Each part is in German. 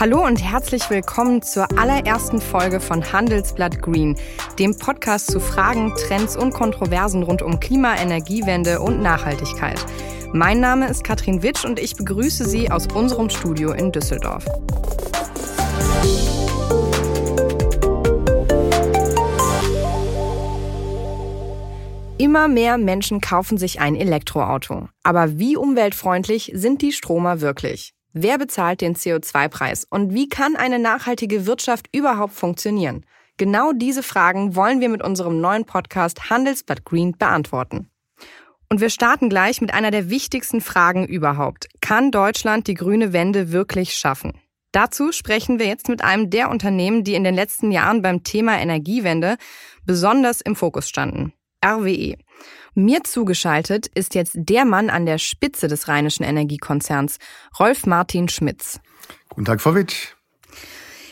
Hallo und herzlich willkommen zur allerersten Folge von Handelsblatt Green, dem Podcast zu Fragen, Trends und Kontroversen rund um Klima, Energiewende und Nachhaltigkeit. Mein Name ist Katrin Witsch und ich begrüße Sie aus unserem Studio in Düsseldorf. Immer mehr Menschen kaufen sich ein Elektroauto. Aber wie umweltfreundlich sind die Stromer wirklich? Wer bezahlt den CO2-Preis und wie kann eine nachhaltige Wirtschaft überhaupt funktionieren? Genau diese Fragen wollen wir mit unserem neuen Podcast Handelsblatt Green beantworten. Und wir starten gleich mit einer der wichtigsten Fragen überhaupt. Kann Deutschland die grüne Wende wirklich schaffen? Dazu sprechen wir jetzt mit einem der Unternehmen, die in den letzten Jahren beim Thema Energiewende besonders im Fokus standen. RWE. Mir zugeschaltet ist jetzt der Mann an der Spitze des rheinischen Energiekonzerns, Rolf Martin Schmitz. Guten Tag, Frau Witt.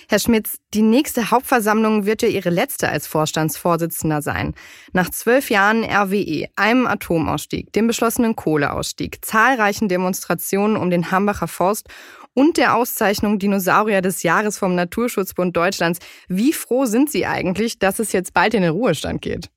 Herr Schmitz, die nächste Hauptversammlung wird ja Ihre letzte als Vorstandsvorsitzender sein. Nach zwölf Jahren RWE, einem Atomausstieg, dem beschlossenen Kohleausstieg, zahlreichen Demonstrationen um den Hambacher Forst und der Auszeichnung Dinosaurier des Jahres vom Naturschutzbund Deutschlands. Wie froh sind Sie eigentlich, dass es jetzt bald in den Ruhestand geht?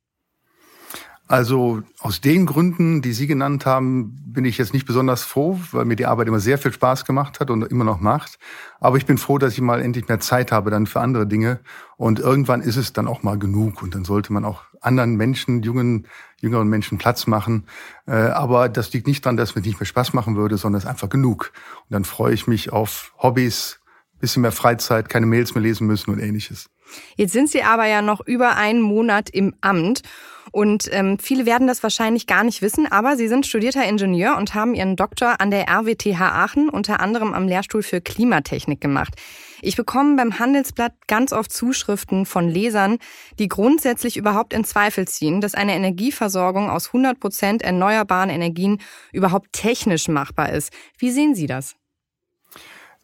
Also aus den Gründen, die Sie genannt haben, bin ich jetzt nicht besonders froh, weil mir die Arbeit immer sehr viel Spaß gemacht hat und immer noch macht. Aber ich bin froh, dass ich mal endlich mehr Zeit habe dann für andere Dinge. Und irgendwann ist es dann auch mal genug. Und dann sollte man auch anderen Menschen, jungen, jüngeren Menschen Platz machen. Äh, aber das liegt nicht daran, dass mir nicht mehr Spaß machen würde, sondern es ist einfach genug. Und dann freue ich mich auf Hobbys, bisschen mehr Freizeit, keine Mails mehr lesen müssen und ähnliches. Jetzt sind Sie aber ja noch über einen Monat im Amt. Und ähm, viele werden das wahrscheinlich gar nicht wissen, aber Sie sind studierter Ingenieur und haben Ihren Doktor an der RWTH Aachen unter anderem am Lehrstuhl für Klimatechnik gemacht. Ich bekomme beim Handelsblatt ganz oft Zuschriften von Lesern, die grundsätzlich überhaupt in Zweifel ziehen, dass eine Energieversorgung aus 100 Prozent erneuerbaren Energien überhaupt technisch machbar ist. Wie sehen Sie das?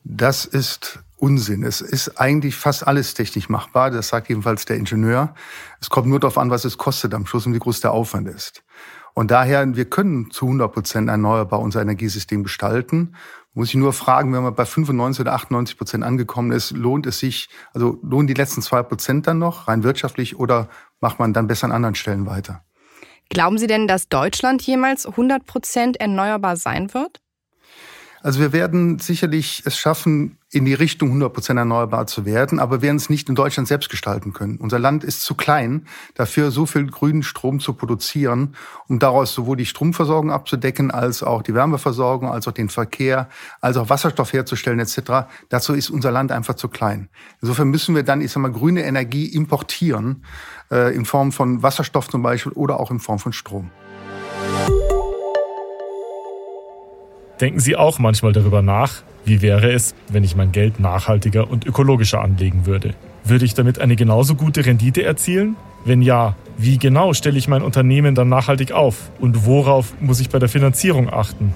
Das ist Unsinn. Es ist eigentlich fast alles technisch machbar. Das sagt jedenfalls der Ingenieur. Es kommt nur darauf an, was es kostet am Schluss und wie groß der Aufwand ist. Und daher, wir können zu 100 Prozent erneuerbar unser Energiesystem gestalten. Muss ich nur fragen, wenn man bei 95 oder 98 Prozent angekommen ist, lohnt es sich, also lohnen die letzten zwei Prozent dann noch rein wirtschaftlich oder macht man dann besser an anderen Stellen weiter? Glauben Sie denn, dass Deutschland jemals 100 Prozent erneuerbar sein wird? Also wir werden sicherlich es schaffen, in die Richtung 100 Prozent erneuerbar zu werden, aber werden es nicht in Deutschland selbst gestalten können. Unser Land ist zu klein, dafür so viel grünen Strom zu produzieren, um daraus sowohl die Stromversorgung abzudecken, als auch die Wärmeversorgung, als auch den Verkehr, als auch Wasserstoff herzustellen etc. Dazu ist unser Land einfach zu klein. Insofern müssen wir dann, ich sag mal, grüne Energie importieren, äh, in Form von Wasserstoff zum Beispiel oder auch in Form von Strom. Denken Sie auch manchmal darüber nach, wie wäre es, wenn ich mein Geld nachhaltiger und ökologischer anlegen würde? Würde ich damit eine genauso gute Rendite erzielen? Wenn ja, wie genau stelle ich mein Unternehmen dann nachhaltig auf und worauf muss ich bei der Finanzierung achten?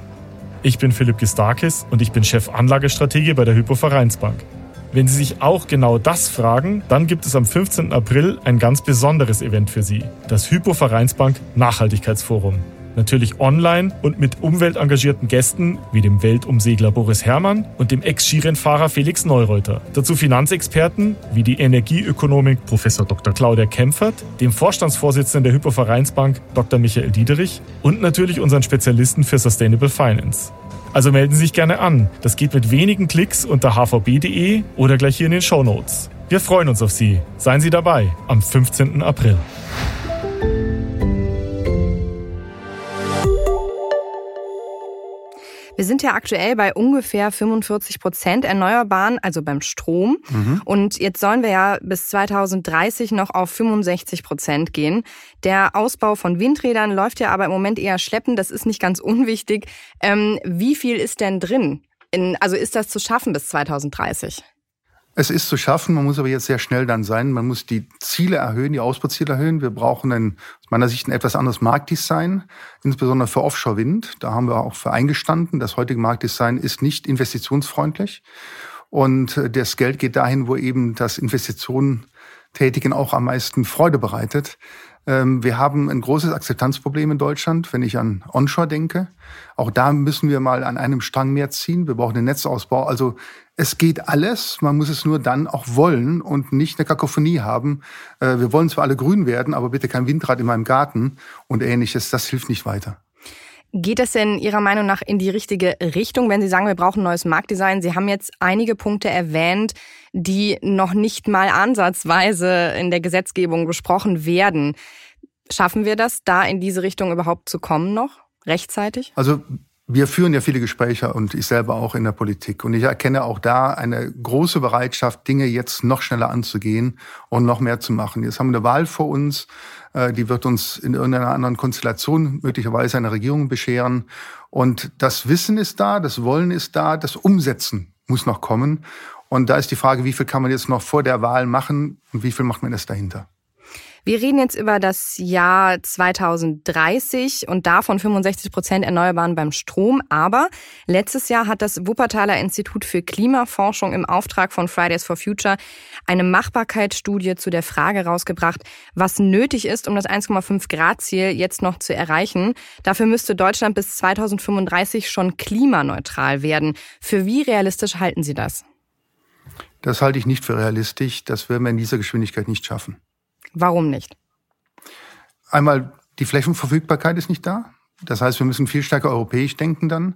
Ich bin Philipp Gistakis und ich bin Chef Anlagestrategie bei der Hypo Vereinsbank. Wenn Sie sich auch genau das fragen, dann gibt es am 15. April ein ganz besonderes Event für Sie, das Hypo Vereinsbank Nachhaltigkeitsforum. Natürlich online und mit umweltengagierten Gästen wie dem Weltumsegler Boris Herrmann und dem Ex-Skirennfahrer Felix Neureuter. Dazu Finanzexperten wie die Energieökonomik Prof. Dr. Claudia Kempfert, dem Vorstandsvorsitzenden der Hypovereinsbank Dr. Michael Diederich und natürlich unseren Spezialisten für Sustainable Finance. Also melden Sie sich gerne an. Das geht mit wenigen Klicks unter hvb.de oder gleich hier in den Show Notes. Wir freuen uns auf Sie. Seien Sie dabei am 15. April. Wir sind ja aktuell bei ungefähr 45 Prozent Erneuerbaren, also beim Strom. Mhm. Und jetzt sollen wir ja bis 2030 noch auf 65 Prozent gehen. Der Ausbau von Windrädern läuft ja aber im Moment eher schleppend. Das ist nicht ganz unwichtig. Ähm, wie viel ist denn drin? In, also ist das zu schaffen bis 2030? Es ist zu schaffen, man muss aber jetzt sehr schnell dann sein. Man muss die Ziele erhöhen, die Ausbauziele erhöhen. Wir brauchen ein, aus meiner Sicht ein etwas anderes Marktdesign, insbesondere für Offshore-Wind. Da haben wir auch für eingestanden. Das heutige Marktdesign ist nicht investitionsfreundlich. Und äh, das Geld geht dahin, wo eben das Investitionen tätigen auch am meisten Freude bereitet. Ähm, wir haben ein großes Akzeptanzproblem in Deutschland, wenn ich an Onshore denke. Auch da müssen wir mal an einem Strang mehr ziehen. Wir brauchen den Netzausbau. Also es geht alles. Man muss es nur dann auch wollen und nicht eine Kakophonie haben. Äh, wir wollen zwar alle grün werden, aber bitte kein Windrad in meinem Garten und ähnliches. Das hilft nicht weiter. Geht es denn Ihrer Meinung nach in die richtige Richtung, wenn Sie sagen, wir brauchen neues Marktdesign? Sie haben jetzt einige Punkte erwähnt, die noch nicht mal ansatzweise in der Gesetzgebung besprochen werden. Schaffen wir das, da in diese Richtung überhaupt zu kommen noch? Rechtzeitig? Also wir führen ja viele Gespräche und ich selber auch in der Politik. Und ich erkenne auch da eine große Bereitschaft, Dinge jetzt noch schneller anzugehen und noch mehr zu machen. Jetzt haben wir eine Wahl vor uns. Äh, die wird uns in irgendeiner anderen Konstellation möglicherweise eine Regierung bescheren. Und das Wissen ist da, das Wollen ist da, das Umsetzen muss noch kommen. Und da ist die Frage, wie viel kann man jetzt noch vor der Wahl machen und wie viel macht man das dahinter? Wir reden jetzt über das Jahr 2030 und davon 65 Prozent Erneuerbaren beim Strom. Aber letztes Jahr hat das Wuppertaler Institut für Klimaforschung im Auftrag von Fridays for Future eine Machbarkeitsstudie zu der Frage rausgebracht, was nötig ist, um das 1,5 Grad Ziel jetzt noch zu erreichen. Dafür müsste Deutschland bis 2035 schon klimaneutral werden. Für wie realistisch halten Sie das? Das halte ich nicht für realistisch. Das werden wir in dieser Geschwindigkeit nicht schaffen. Warum nicht? Einmal, die Flächenverfügbarkeit ist nicht da. Das heißt, wir müssen viel stärker europäisch denken dann.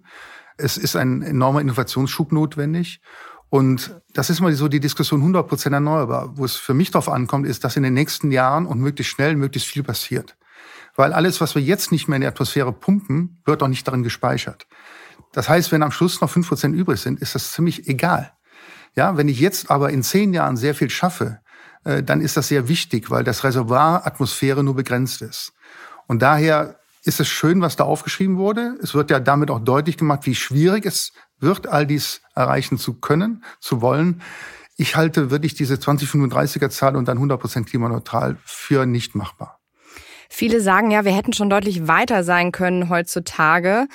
Es ist ein enormer Innovationsschub notwendig. Und das ist mal so die Diskussion 100 Prozent erneuerbar. Wo es für mich darauf ankommt, ist, dass in den nächsten Jahren und möglichst schnell möglichst viel passiert. Weil alles, was wir jetzt nicht mehr in die Atmosphäre pumpen, wird auch nicht darin gespeichert. Das heißt, wenn am Schluss noch fünf Prozent übrig sind, ist das ziemlich egal. Ja, wenn ich jetzt aber in zehn Jahren sehr viel schaffe, dann ist das sehr wichtig, weil das Reservoir Atmosphäre nur begrenzt ist. Und daher ist es schön, was da aufgeschrieben wurde. Es wird ja damit auch deutlich gemacht, wie schwierig es wird, all dies erreichen zu können, zu wollen. Ich halte wirklich diese 2035er Zahl und dann 100 Prozent klimaneutral für nicht machbar. Viele sagen ja, wir hätten schon deutlich weiter sein können heutzutage.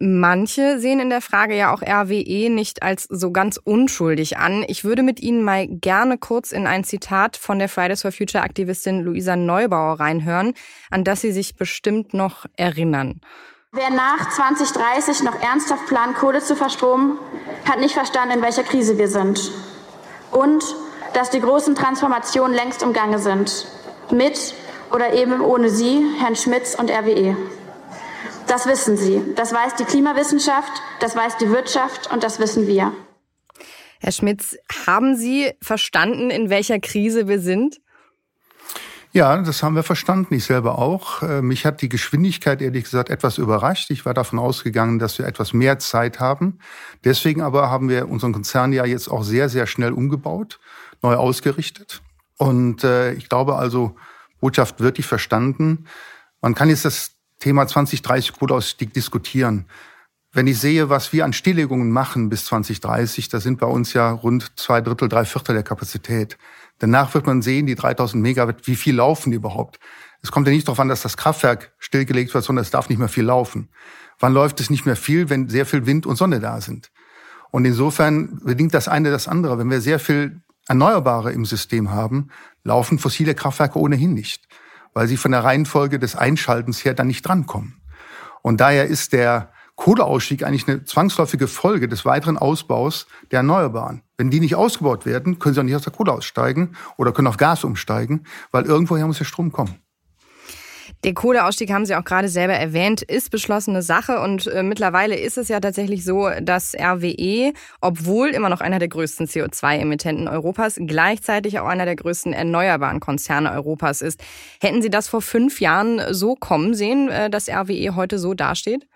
Manche sehen in der Frage ja auch RWE nicht als so ganz unschuldig an. Ich würde mit Ihnen mal gerne kurz in ein Zitat von der Fridays for Future Aktivistin Luisa Neubauer reinhören, an das Sie sich bestimmt noch erinnern. Wer nach 2030 noch ernsthaft plant, Kohle zu verstromen, hat nicht verstanden, in welcher Krise wir sind. Und dass die großen Transformationen längst im Gange sind. Mit oder eben ohne Sie, Herrn Schmitz und RWE. Das wissen Sie. Das weiß die Klimawissenschaft, das weiß die Wirtschaft und das wissen wir. Herr Schmitz, haben Sie verstanden, in welcher Krise wir sind? Ja, das haben wir verstanden. Ich selber auch. Äh, mich hat die Geschwindigkeit ehrlich gesagt etwas überrascht. Ich war davon ausgegangen, dass wir etwas mehr Zeit haben. Deswegen aber haben wir unseren Konzern ja jetzt auch sehr, sehr schnell umgebaut, neu ausgerichtet. Und äh, ich glaube also, Botschaft wirklich verstanden. Man kann jetzt das Thema 2030 Kohleausstieg diskutieren. Wenn ich sehe, was wir an Stilllegungen machen bis 2030, da sind bei uns ja rund zwei Drittel, drei Viertel der Kapazität. Danach wird man sehen, die 3000 Megawatt, wie viel laufen die überhaupt? Es kommt ja nicht darauf an, dass das Kraftwerk stillgelegt wird, sondern es darf nicht mehr viel laufen. Wann läuft es nicht mehr viel, wenn sehr viel Wind und Sonne da sind? Und insofern bedingt das eine das andere. Wenn wir sehr viel Erneuerbare im System haben, laufen fossile Kraftwerke ohnehin nicht weil sie von der Reihenfolge des Einschaltens her dann nicht drankommen. Und daher ist der Kohleausstieg eigentlich eine zwangsläufige Folge des weiteren Ausbaus der Erneuerbaren. Wenn die nicht ausgebaut werden, können sie auch nicht aus der Kohle aussteigen oder können auf Gas umsteigen, weil irgendwoher muss der Strom kommen. Der Kohleausstieg haben Sie auch gerade selber erwähnt, ist beschlossene Sache und äh, mittlerweile ist es ja tatsächlich so, dass RWE, obwohl immer noch einer der größten CO2-Emittenten Europas, gleichzeitig auch einer der größten erneuerbaren Konzerne Europas ist. Hätten Sie das vor fünf Jahren so kommen sehen, äh, dass RWE heute so dasteht?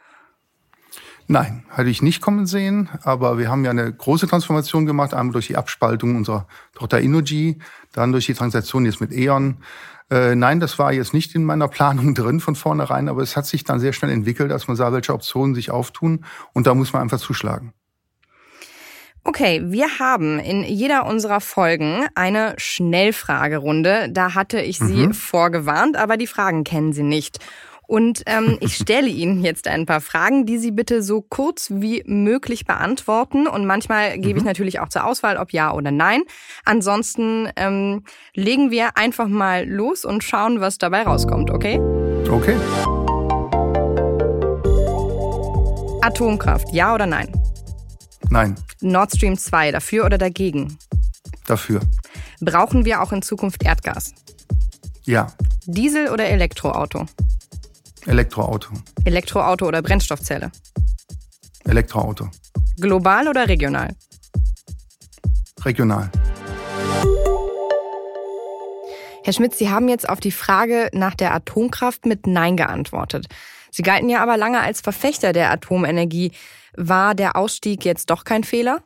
Nein, hatte ich nicht kommen sehen, aber wir haben ja eine große Transformation gemacht, einmal durch die Abspaltung unserer Tochter Innogy, dann durch die Transaktion jetzt mit E.ON. Äh, nein, das war jetzt nicht in meiner Planung drin von vornherein, aber es hat sich dann sehr schnell entwickelt, dass man sah, welche Optionen sich auftun und da muss man einfach zuschlagen. Okay, wir haben in jeder unserer Folgen eine Schnellfragerunde. Da hatte ich Sie mhm. vorgewarnt, aber die Fragen kennen Sie nicht. Und ähm, ich stelle Ihnen jetzt ein paar Fragen, die Sie bitte so kurz wie möglich beantworten. Und manchmal gebe mhm. ich natürlich auch zur Auswahl, ob ja oder nein. Ansonsten ähm, legen wir einfach mal los und schauen, was dabei rauskommt, okay? Okay. Atomkraft, ja oder nein? Nein. Nord Stream 2, dafür oder dagegen? Dafür. Brauchen wir auch in Zukunft Erdgas? Ja. Diesel oder Elektroauto? Elektroauto. Elektroauto oder Brennstoffzelle? Elektroauto. Global oder regional? Regional. Herr Schmidt, Sie haben jetzt auf die Frage nach der Atomkraft mit Nein geantwortet. Sie galten ja aber lange als Verfechter der Atomenergie. War der Ausstieg jetzt doch kein Fehler?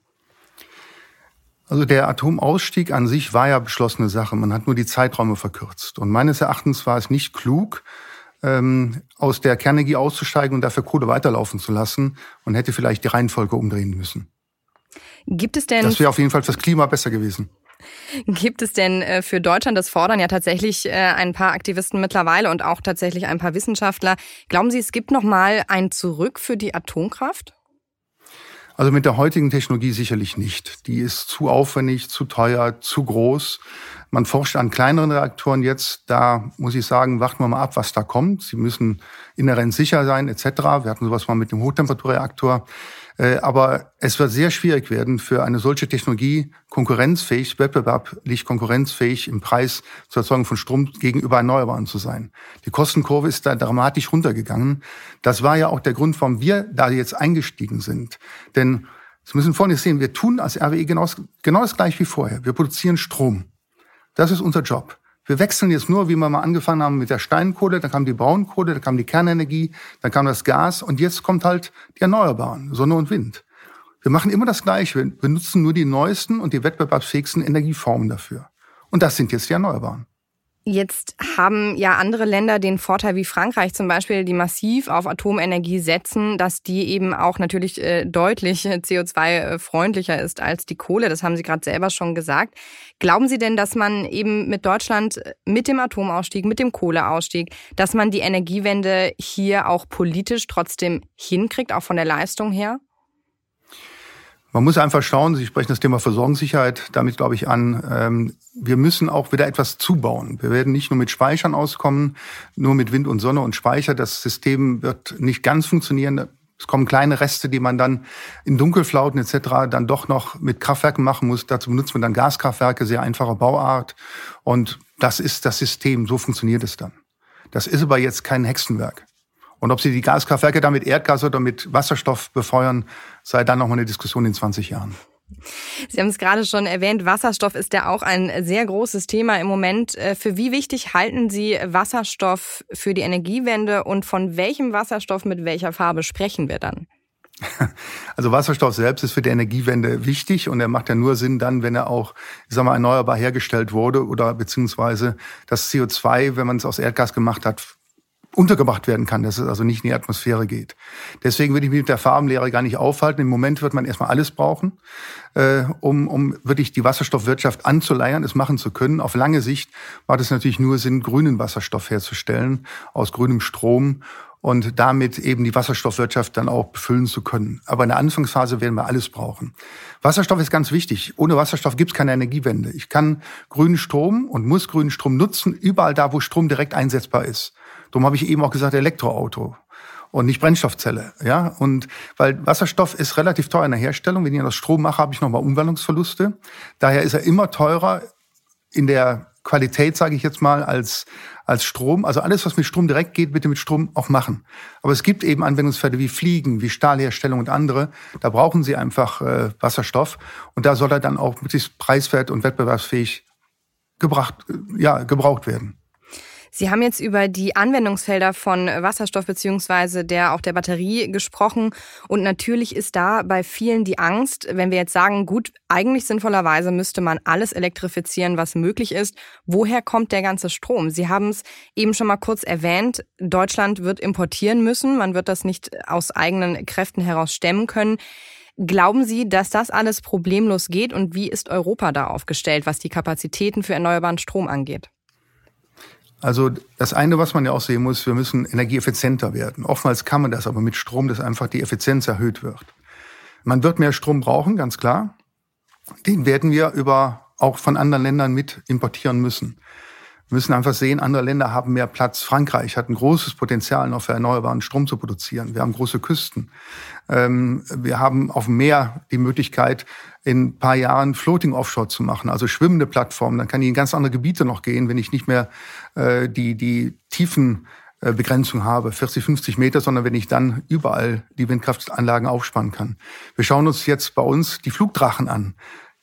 Also der Atomausstieg an sich war ja beschlossene Sache. Man hat nur die Zeiträume verkürzt. Und meines Erachtens war es nicht klug, ähm, aus der Kernenergie auszusteigen und dafür Kohle weiterlaufen zu lassen und hätte vielleicht die Reihenfolge umdrehen müssen. Gibt es denn? Das wäre auf jeden Fall fürs Klima besser gewesen. Gibt es denn äh, für Deutschland, das fordern ja tatsächlich äh, ein paar Aktivisten mittlerweile und auch tatsächlich ein paar Wissenschaftler, glauben Sie, es gibt noch mal ein Zurück für die Atomkraft? Also mit der heutigen Technologie sicherlich nicht. Die ist zu aufwendig, zu teuer, zu groß. Man forscht an kleineren Reaktoren jetzt. Da muss ich sagen, warten wir mal ab, was da kommt. Sie müssen inhärent sicher sein, etc. Wir hatten sowas mal mit dem Hochtemperaturreaktor. Äh, aber es wird sehr schwierig werden, für eine solche Technologie konkurrenzfähig, wettbewerblich konkurrenzfähig im Preis zur Erzeugung von Strom gegenüber Erneuerbaren zu sein. Die Kostenkurve ist da dramatisch runtergegangen. Das war ja auch der Grund, warum wir da jetzt eingestiegen sind. Denn Sie müssen vorne sehen, wir tun als RWE genau, genau das gleiche wie vorher. Wir produzieren Strom. Das ist unser Job. Wir wechseln jetzt nur, wie wir mal angefangen haben mit der Steinkohle, dann kam die Braunkohle, dann kam die Kernenergie, dann kam das Gas und jetzt kommt halt die Erneuerbaren, Sonne und Wind. Wir machen immer das Gleiche. Wir benutzen nur die neuesten und die wettbewerbsfähigsten Energieformen dafür. Und das sind jetzt die Erneuerbaren. Jetzt haben ja andere Länder den Vorteil wie Frankreich zum Beispiel, die massiv auf Atomenergie setzen, dass die eben auch natürlich äh, deutlich CO2-freundlicher ist als die Kohle. Das haben Sie gerade selber schon gesagt. Glauben Sie denn, dass man eben mit Deutschland, mit dem Atomausstieg, mit dem Kohleausstieg, dass man die Energiewende hier auch politisch trotzdem hinkriegt, auch von der Leistung her? Man muss einfach schauen, Sie sprechen das Thema Versorgungssicherheit damit, glaube ich, an. Ähm, wir müssen auch wieder etwas zubauen. Wir werden nicht nur mit Speichern auskommen, nur mit Wind und Sonne und Speicher. Das System wird nicht ganz funktionieren. Es kommen kleine Reste, die man dann in Dunkelflauten etc. dann doch noch mit Kraftwerken machen muss. Dazu benutzt man dann Gaskraftwerke, sehr einfache Bauart. Und das ist das System. So funktioniert es dann. Das ist aber jetzt kein Hexenwerk. Und ob Sie die Gaskraftwerke dann mit Erdgas oder mit Wasserstoff befeuern, sei dann nochmal eine Diskussion in 20 Jahren. Sie haben es gerade schon erwähnt, Wasserstoff ist ja auch ein sehr großes Thema im Moment. Äh, für wie wichtig halten Sie Wasserstoff für die Energiewende und von welchem Wasserstoff mit welcher Farbe sprechen wir dann? Also Wasserstoff selbst ist für die Energiewende wichtig und er macht ja nur Sinn dann, wenn er auch, ich sag mal, erneuerbar hergestellt wurde oder beziehungsweise das CO2, wenn man es aus Erdgas gemacht hat, untergebracht werden kann, dass es also nicht in die Atmosphäre geht. Deswegen würde ich mich mit der Farbenlehre gar nicht aufhalten. Im Moment wird man erstmal alles brauchen, äh, um, um wirklich die Wasserstoffwirtschaft anzuleiern, es machen zu können. Auf lange Sicht macht es natürlich nur Sinn, grünen Wasserstoff herzustellen aus grünem Strom und damit eben die Wasserstoffwirtschaft dann auch befüllen zu können. Aber in der Anfangsphase werden wir alles brauchen. Wasserstoff ist ganz wichtig. Ohne Wasserstoff gibt es keine Energiewende. Ich kann grünen Strom und muss grünen Strom nutzen, überall da, wo Strom direkt einsetzbar ist. Darum habe ich eben auch gesagt Elektroauto und nicht Brennstoffzelle, ja. Und weil Wasserstoff ist relativ teuer in der Herstellung. Wenn ich das Strom mache, habe ich nochmal Umwandlungsverluste. Daher ist er immer teurer in der Qualität, sage ich jetzt mal, als als Strom. Also alles, was mit Strom direkt geht, bitte mit Strom auch machen. Aber es gibt eben Anwendungsfälle wie Fliegen, wie Stahlherstellung und andere. Da brauchen sie einfach äh, Wasserstoff und da soll er dann auch möglichst preiswert und wettbewerbsfähig gebracht, äh, ja, gebraucht werden. Sie haben jetzt über die Anwendungsfelder von Wasserstoff beziehungsweise der auch der Batterie gesprochen und natürlich ist da bei vielen die Angst, wenn wir jetzt sagen, gut, eigentlich sinnvollerweise müsste man alles elektrifizieren, was möglich ist. Woher kommt der ganze Strom? Sie haben es eben schon mal kurz erwähnt, Deutschland wird importieren müssen, man wird das nicht aus eigenen Kräften heraus stemmen können. Glauben Sie, dass das alles problemlos geht und wie ist Europa da aufgestellt, was die Kapazitäten für erneuerbaren Strom angeht? Also das eine, was man ja auch sehen muss, wir müssen energieeffizienter werden. Oftmals kann man das aber mit Strom, dass einfach die Effizienz erhöht wird. Man wird mehr Strom brauchen, ganz klar. Den werden wir über auch von anderen Ländern mit importieren müssen. Wir müssen einfach sehen, andere Länder haben mehr Platz. Frankreich hat ein großes Potenzial, noch für erneuerbaren Strom zu produzieren. Wir haben große Küsten. Ähm, wir haben auf dem Meer die Möglichkeit, in ein paar Jahren Floating Offshore zu machen, also schwimmende Plattformen. Dann kann ich in ganz andere Gebiete noch gehen, wenn ich nicht mehr äh, die, die tiefen äh, habe, 40, 50 Meter, sondern wenn ich dann überall die Windkraftanlagen aufspannen kann. Wir schauen uns jetzt bei uns die Flugdrachen an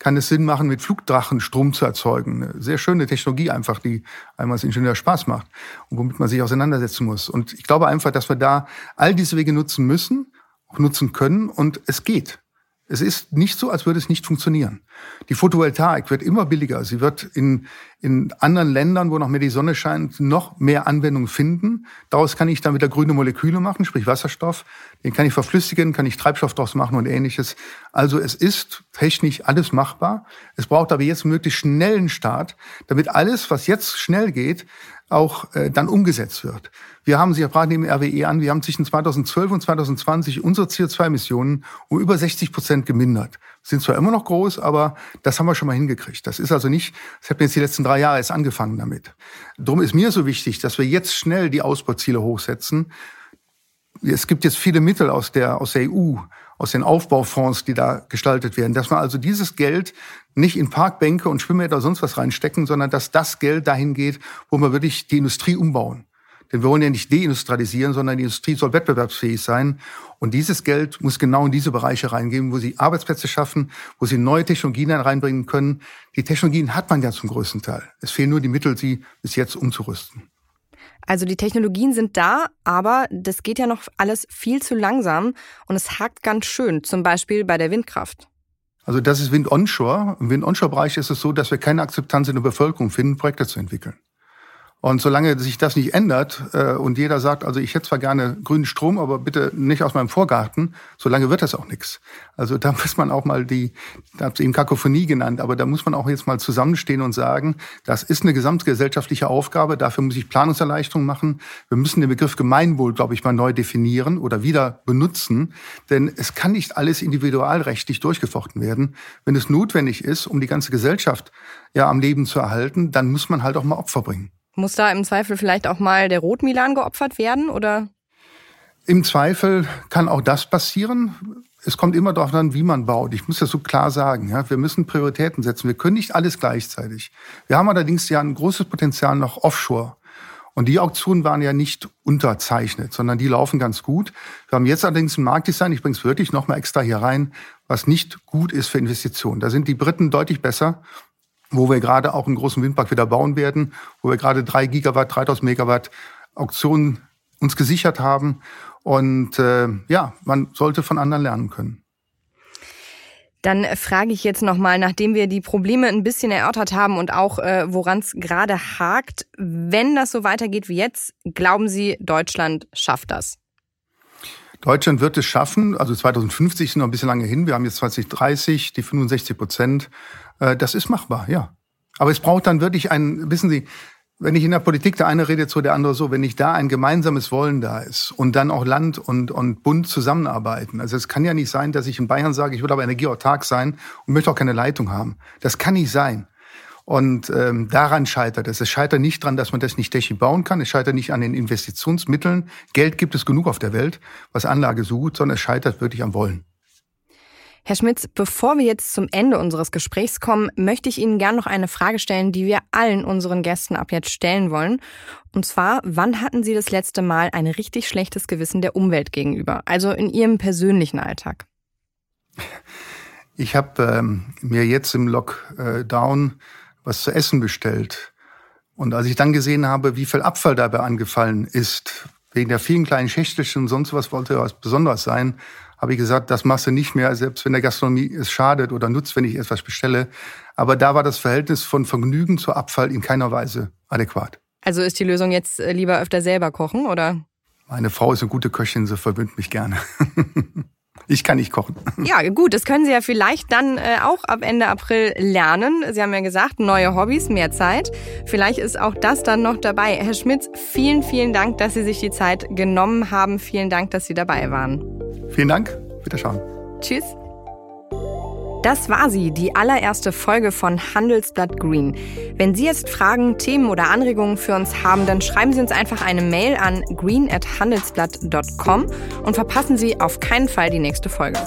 kann es Sinn machen, mit Flugdrachen Strom zu erzeugen. Eine sehr schöne Technologie einfach, die einmal als Ingenieur Spaß macht und womit man sich auseinandersetzen muss. Und ich glaube einfach, dass wir da all diese Wege nutzen müssen, nutzen können und es geht. Es ist nicht so, als würde es nicht funktionieren. Die Photovoltaik wird immer billiger. Sie wird in, in anderen Ländern, wo noch mehr die Sonne scheint, noch mehr Anwendung finden. Daraus kann ich dann wieder grüne Moleküle machen, sprich Wasserstoff. Den kann ich verflüssigen, kann ich Treibstoff daraus machen und ähnliches. Also es ist technisch alles machbar. Es braucht aber jetzt einen möglichst schnellen Start, damit alles, was jetzt schnell geht, auch äh, dann umgesetzt wird. Wir haben, Sie fragen dem RWE an, wir haben zwischen 2012 und 2020 unsere CO2-Emissionen um über 60 Prozent gemindert. Sind zwar immer noch groß, aber das haben wir schon mal hingekriegt. Das ist also nicht, ich habe jetzt die letzten drei Jahre erst angefangen damit. Darum ist mir so wichtig, dass wir jetzt schnell die Ausbauziele hochsetzen. Es gibt jetzt viele Mittel aus der, aus der EU, aus den Aufbaufonds, die da gestaltet werden, dass man also dieses Geld nicht in Parkbänke und Schwimmbäder oder sonst was reinstecken, sondern dass das Geld dahin geht, wo wir wirklich die Industrie umbauen. Denn wir wollen ja nicht deindustrialisieren, sondern die Industrie soll wettbewerbsfähig sein. Und dieses Geld muss genau in diese Bereiche reingehen, wo sie Arbeitsplätze schaffen, wo sie neue Technologien reinbringen können. Die Technologien hat man ja zum größten Teil. Es fehlen nur die Mittel, sie bis jetzt umzurüsten. Also die Technologien sind da, aber das geht ja noch alles viel zu langsam und es hakt ganz schön, zum Beispiel bei der Windkraft. Also das ist Wind Onshore. Im Wind Onshore-Bereich ist es so, dass wir keine Akzeptanz in der Bevölkerung finden, Projekte zu entwickeln. Und solange sich das nicht ändert äh, und jeder sagt, also ich hätte zwar gerne grünen Strom, aber bitte nicht aus meinem Vorgarten, solange wird das auch nichts. Also da muss man auch mal die, da habt ihr eben Kakophonie genannt, aber da muss man auch jetzt mal zusammenstehen und sagen, das ist eine gesamtgesellschaftliche Aufgabe, dafür muss ich Planungserleichterung machen. Wir müssen den Begriff Gemeinwohl, glaube ich, mal neu definieren oder wieder benutzen, denn es kann nicht alles individualrechtlich durchgefochten werden. Wenn es notwendig ist, um die ganze Gesellschaft ja am Leben zu erhalten, dann muss man halt auch mal Opfer bringen. Muss da im Zweifel vielleicht auch mal der Rotmilan geopfert werden oder? Im Zweifel kann auch das passieren. Es kommt immer darauf an, wie man baut. Ich muss das so klar sagen. Ja, wir müssen Prioritäten setzen. Wir können nicht alles gleichzeitig. Wir haben allerdings ja ein großes Potenzial noch offshore. Und die Auktionen waren ja nicht unterzeichnet, sondern die laufen ganz gut. Wir haben jetzt allerdings ein Marktdesign, ich bringe es wirklich nochmal extra hier rein, was nicht gut ist für Investitionen. Da sind die Briten deutlich besser wo wir gerade auch einen großen Windpark wieder bauen werden, wo wir gerade drei Gigawatt, 3000 Megawatt Auktionen uns gesichert haben. Und äh, ja, man sollte von anderen lernen können. Dann frage ich jetzt nochmal, nachdem wir die Probleme ein bisschen erörtert haben und auch äh, woran es gerade hakt, wenn das so weitergeht wie jetzt, glauben Sie, Deutschland schafft das? Deutschland wird es schaffen. Also 2050 ist noch ein bisschen lange hin. Wir haben jetzt 2030 die 65 Prozent äh, das ist machbar, ja. Aber es braucht dann wirklich ein, wissen Sie, wenn ich in der Politik der eine redet so, der andere so, wenn nicht da ein gemeinsames Wollen da ist und dann auch Land und, und Bund zusammenarbeiten. Also es kann ja nicht sein, dass ich in Bayern sage, ich will aber energieautark sein und möchte auch keine Leitung haben. Das kann nicht sein. Und ähm, daran scheitert es. Es scheitert nicht daran, dass man das nicht technisch bauen kann. Es scheitert nicht an den Investitionsmitteln. Geld gibt es genug auf der Welt, was Anlage sucht, sondern es scheitert wirklich am Wollen. Herr Schmitz, bevor wir jetzt zum Ende unseres Gesprächs kommen, möchte ich Ihnen gern noch eine Frage stellen, die wir allen unseren Gästen ab jetzt stellen wollen. Und zwar, wann hatten Sie das letzte Mal ein richtig schlechtes Gewissen der Umwelt gegenüber? Also in Ihrem persönlichen Alltag? Ich habe ähm, mir jetzt im Lockdown was zu essen bestellt. Und als ich dann gesehen habe, wie viel Abfall dabei angefallen ist, wegen der vielen kleinen Schächtelchen und sonst was wollte was Besonderes sein, habe ich gesagt, das machst du nicht mehr, selbst wenn der Gastronomie es schadet oder nutzt, wenn ich etwas bestelle. Aber da war das Verhältnis von Vergnügen zu Abfall in keiner Weise adäquat. Also ist die Lösung jetzt äh, lieber öfter selber kochen, oder? Meine Frau ist eine gute Köchin, sie verwöhnt mich gerne. Ich kann nicht kochen. Ja, gut, das können Sie ja vielleicht dann äh, auch ab Ende April lernen. Sie haben ja gesagt, neue Hobbys, mehr Zeit. Vielleicht ist auch das dann noch dabei. Herr Schmitz, vielen, vielen Dank, dass Sie sich die Zeit genommen haben. Vielen Dank, dass Sie dabei waren. Vielen Dank. Wiederschauen. Tschüss. Das war sie, die allererste Folge von Handelsblatt Green. Wenn Sie jetzt Fragen, Themen oder Anregungen für uns haben, dann schreiben Sie uns einfach eine Mail an green@handelsblatt.com und verpassen Sie auf keinen Fall die nächste Folge.